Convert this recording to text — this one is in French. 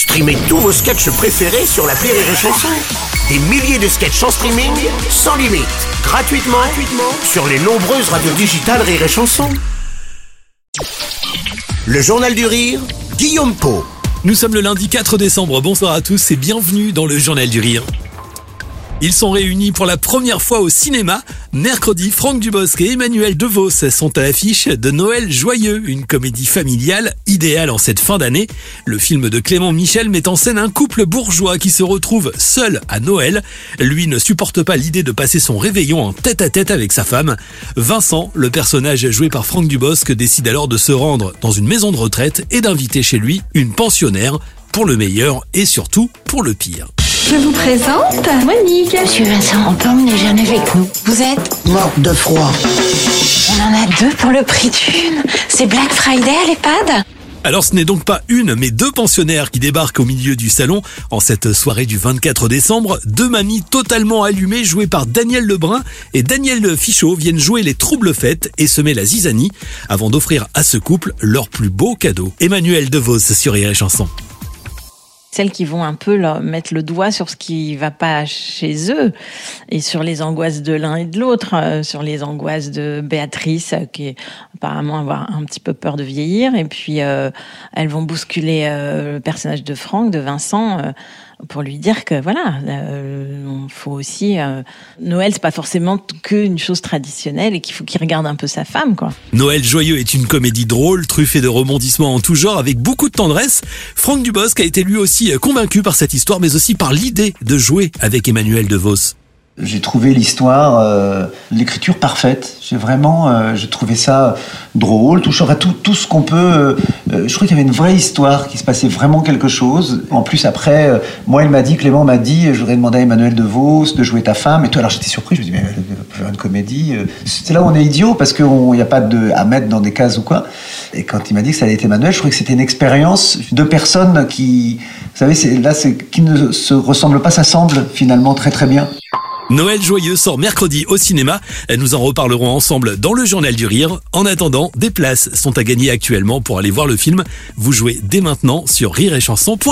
Streamez tous vos sketchs préférés sur la Rire et Chanson. Des milliers de sketchs en streaming, sans limite, gratuitement, gratuitement sur les nombreuses radios digitales Rire et Chanson. Le Journal du Rire, Guillaume Po. Nous sommes le lundi 4 décembre, bonsoir à tous et bienvenue dans le Journal du Rire. Ils sont réunis pour la première fois au cinéma. Mercredi, Franck Dubosc et Emmanuel DeVos sont à l'affiche de Noël Joyeux, une comédie familiale idéale en cette fin d'année. Le film de Clément Michel met en scène un couple bourgeois qui se retrouve seul à Noël. Lui ne supporte pas l'idée de passer son réveillon en tête à tête avec sa femme. Vincent, le personnage joué par Franck Dubosc, décide alors de se rendre dans une maison de retraite et d'inviter chez lui une pensionnaire pour le meilleur et surtout pour le pire. Je vous présente Monique. Monsieur Vincent, on peut emmener Jeanne avec nous. Vous êtes Morte de froid. On en a deux pour le prix d'une. C'est Black Friday à l'EHPAD? Alors ce n'est donc pas une, mais deux pensionnaires qui débarquent au milieu du salon en cette soirée du 24 décembre. Deux mamies totalement allumées jouées par Daniel Lebrun et Daniel Fichot viennent jouer les troubles fêtes et semer la zizanie avant d'offrir à ce couple leur plus beau cadeau. Emmanuel DeVos sur Rire et Chanson celles qui vont un peu leur mettre le doigt sur ce qui va pas chez eux et sur les angoisses de l'un et de l'autre, euh, sur les angoisses de Béatrice euh, qui est apparemment avoir un petit peu peur de vieillir et puis euh, elles vont bousculer le personnage de Franck, de Vincent pour lui dire que voilà, euh, faut aussi euh, Noël c'est pas forcément qu'une chose traditionnelle et qu'il faut qu'il regarde un peu sa femme quoi. Noël joyeux est une comédie drôle, truffée de rebondissements en tout genre avec beaucoup de tendresse. Franck Dubosc a été lui aussi convaincu par cette histoire mais aussi par l'idée de jouer avec Emmanuel DeVos. J'ai trouvé l'histoire, euh, l'écriture parfaite. J'ai vraiment, euh, j'ai trouvé ça drôle, touchant à tout, tout ce qu'on peut. Euh, je crois qu'il y avait une vraie histoire, qui se passait vraiment quelque chose. En plus, après, moi, il m'a dit, Clément m'a dit, je voudrais demander à Emmanuel De Vos de jouer ta femme. Et toi, alors j'étais surpris, je me dis, mais faire une comédie. C'est là où on est idiot, parce qu'il n'y a pas de, à mettre dans des cases ou quoi. Et quand il m'a dit que ça allait être Emmanuel, je trouvais que c'était une expérience de personnes qui, vous savez, là, qui ne se ressemblent pas, s'assemblent finalement très très bien. Noël joyeux sort mercredi au cinéma. Nous en reparlerons ensemble dans le journal du rire. En attendant, des places sont à gagner actuellement pour aller voir le film. Vous jouez dès maintenant sur rireetchanson.fr.